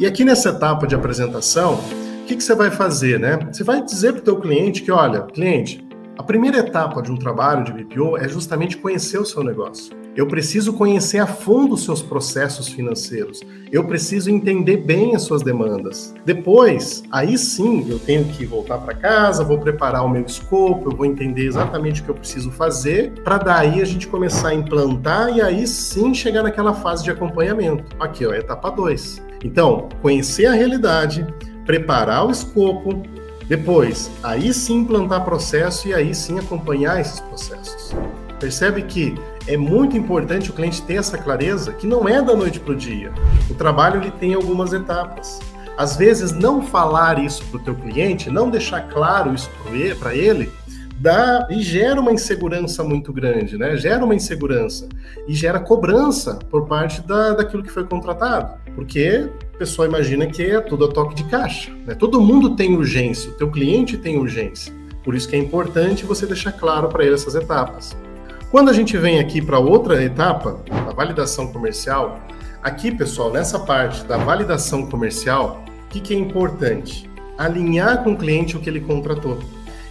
E aqui nessa etapa de apresentação, o que, que você vai fazer, né? Você vai dizer para o teu cliente que, olha, cliente, a primeira etapa de um trabalho de BPO é justamente conhecer o seu negócio. Eu preciso conhecer a fundo os seus processos financeiros. Eu preciso entender bem as suas demandas. Depois, aí sim, eu tenho que voltar para casa, vou preparar o meu escopo, eu vou entender exatamente o que eu preciso fazer, para daí a gente começar a implantar e aí sim chegar naquela fase de acompanhamento. Aqui, ó, etapa 2. Então, conhecer a realidade, preparar o escopo, depois, aí sim implantar processo e aí sim acompanhar esses processos. Percebe que é muito importante o cliente ter essa clareza que não é da noite para o dia. O trabalho ele tem algumas etapas. Às vezes, não falar isso para o teu cliente, não deixar claro isso para ele, dá e gera uma insegurança muito grande, né? Gera uma insegurança e gera cobrança por parte da, daquilo que foi contratado, porque a pessoa imagina que é tudo a toque de caixa, né? Todo mundo tem urgência, o teu cliente tem urgência. Por isso que é importante você deixar claro para ele essas etapas. Quando a gente vem aqui para outra etapa, a validação comercial, aqui, pessoal, nessa parte da validação comercial, o que, que é importante? Alinhar com o cliente o que ele contratou.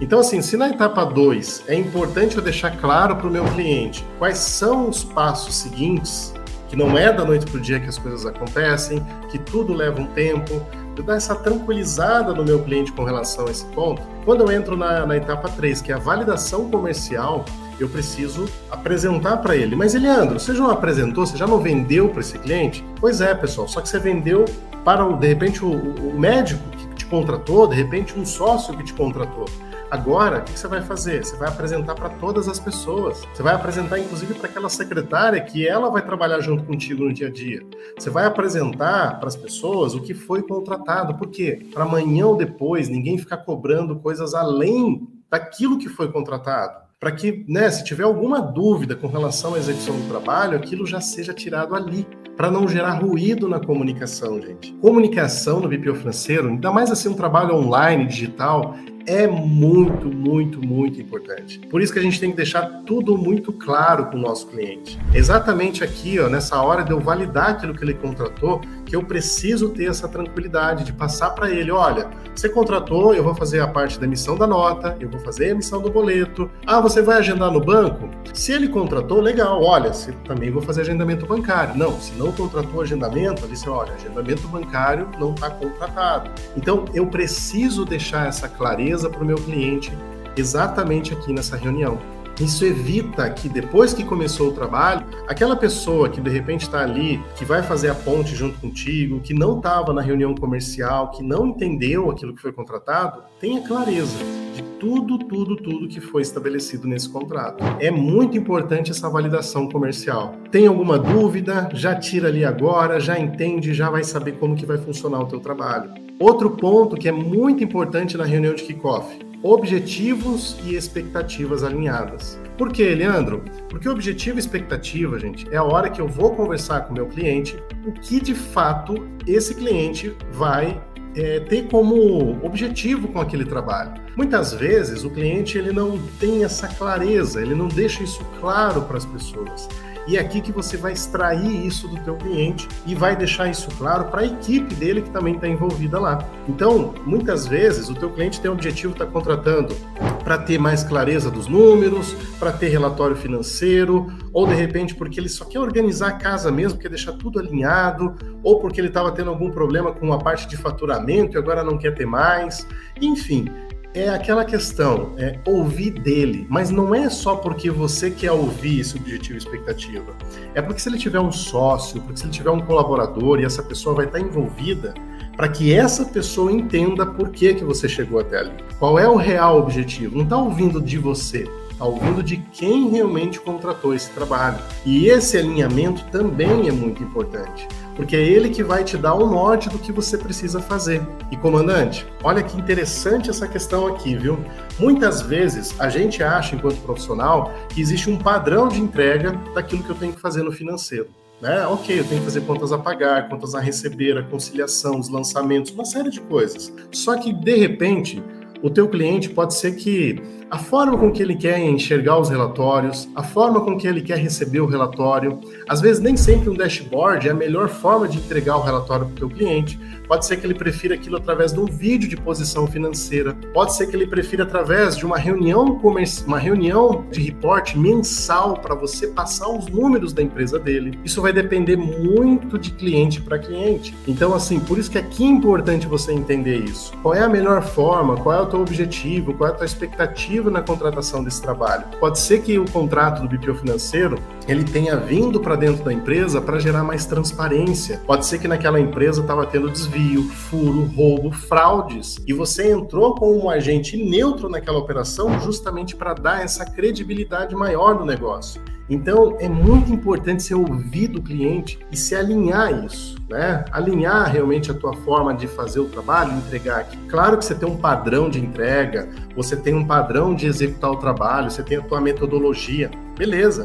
Então, assim, se na etapa 2 é importante eu deixar claro para o meu cliente quais são os passos seguintes, que não é da noite para o dia que as coisas acontecem, que tudo leva um tempo, eu dar essa tranquilizada no meu cliente com relação a esse ponto. Quando eu entro na, na etapa 3, que é a validação comercial, eu preciso apresentar para ele. Mas, Eliandro, você já não apresentou, você já não vendeu para esse cliente? Pois é, pessoal, só que você vendeu para, de repente, o, o médico que te contratou, de repente, um sócio que te contratou. Agora, o que você vai fazer? Você vai apresentar para todas as pessoas. Você vai apresentar, inclusive, para aquela secretária que ela vai trabalhar junto contigo no dia a dia. Você vai apresentar para as pessoas o que foi contratado. Por quê? Para amanhã ou depois ninguém ficar cobrando coisas além daquilo que foi contratado para que, né, se tiver alguma dúvida com relação à execução do trabalho, aquilo já seja tirado ali, para não gerar ruído na comunicação, gente. Comunicação no BPO financeiro, ainda mais assim um trabalho online, digital, é muito, muito, muito importante. Por isso que a gente tem que deixar tudo muito claro com o nosso cliente. Exatamente aqui, ó, nessa hora de eu validar aquilo que ele contratou, que eu preciso ter essa tranquilidade de passar para ele, olha, você contratou, eu vou fazer a parte da emissão da nota, eu vou fazer a emissão do boleto. Ah, você vai agendar no banco? Se ele contratou, legal, olha, também vou fazer agendamento bancário. Não, se não contratou agendamento, ali você olha, agendamento bancário não está contratado. Então, eu preciso deixar essa clareza para o meu cliente exatamente aqui nessa reunião. Isso evita que depois que começou o trabalho, aquela pessoa que de repente está ali, que vai fazer a ponte junto contigo, que não estava na reunião comercial, que não entendeu aquilo que foi contratado, tenha clareza de tudo, tudo, tudo que foi estabelecido nesse contrato. É muito importante essa validação comercial. Tem alguma dúvida? Já tira ali agora, já entende, já vai saber como que vai funcionar o teu trabalho. Outro ponto que é muito importante na reunião de kickoff objetivos e expectativas alinhadas. Por quê, Leandro? Porque objetivo e expectativa, gente, é a hora que eu vou conversar com o meu cliente o que de fato esse cliente vai é, ter como objetivo com aquele trabalho. Muitas vezes o cliente ele não tem essa clareza, ele não deixa isso claro para as pessoas. E é aqui que você vai extrair isso do teu cliente e vai deixar isso claro para a equipe dele que também está envolvida lá. Então, muitas vezes o teu cliente tem o objetivo de estar tá contratando para ter mais clareza dos números, para ter relatório financeiro, ou de repente porque ele só quer organizar a casa mesmo, quer deixar tudo alinhado, ou porque ele estava tendo algum problema com a parte de faturamento e agora não quer ter mais. Enfim, é aquela questão, é ouvir dele, mas não é só porque você quer ouvir esse objetivo e expectativa. É porque se ele tiver um sócio, porque se ele tiver um colaborador e essa pessoa vai estar envolvida, para que essa pessoa entenda por que, que você chegou até ali. Qual é o real objetivo? Não está ouvindo de você, está ouvindo de quem realmente contratou esse trabalho. E esse alinhamento também é muito importante porque é ele que vai te dar o norte do que você precisa fazer. E comandante, olha que interessante essa questão aqui, viu? Muitas vezes a gente acha, enquanto profissional, que existe um padrão de entrega daquilo que eu tenho que fazer no financeiro. Né? Ok, eu tenho que fazer contas a pagar, contas a receber, a conciliação, os lançamentos, uma série de coisas. Só que, de repente, o teu cliente pode ser que a forma com que ele quer enxergar os relatórios, a forma com que ele quer receber o relatório. Às vezes, nem sempre um dashboard é a melhor forma de entregar o relatório para o cliente. Pode ser que ele prefira aquilo através de um vídeo de posição financeira. Pode ser que ele prefira através de uma reunião uma reunião de reporte mensal para você passar os números da empresa dele. Isso vai depender muito de cliente para cliente. Então, assim, por isso que aqui é importante você entender isso. Qual é a melhor forma? Qual é o teu objetivo? Qual é a tua expectativa na contratação desse trabalho? Pode ser que o contrato do BPO financeiro ele tenha vindo para dentro da empresa para gerar mais transparência. Pode ser que naquela empresa estava tendo desvio, furo, roubo, fraudes e você entrou como um agente neutro naquela operação justamente para dar essa credibilidade maior do negócio. Então é muito importante você ouvir do cliente e se alinhar isso, né? Alinhar realmente a tua forma de fazer o trabalho, entregar aqui. Claro que você tem um padrão de entrega, você tem um padrão de executar o trabalho, você tem a tua metodologia, beleza?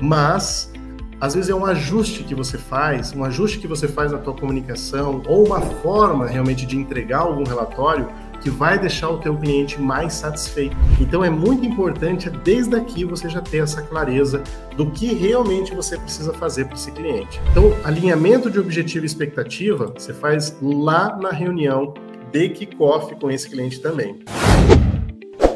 Mas às vezes é um ajuste que você faz, um ajuste que você faz na tua comunicação ou uma forma realmente de entregar algum relatório que vai deixar o teu cliente mais satisfeito. Então é muito importante desde aqui você já ter essa clareza do que realmente você precisa fazer para esse cliente. Então, alinhamento de objetivo e expectativa você faz lá na reunião de kickoff com esse cliente também.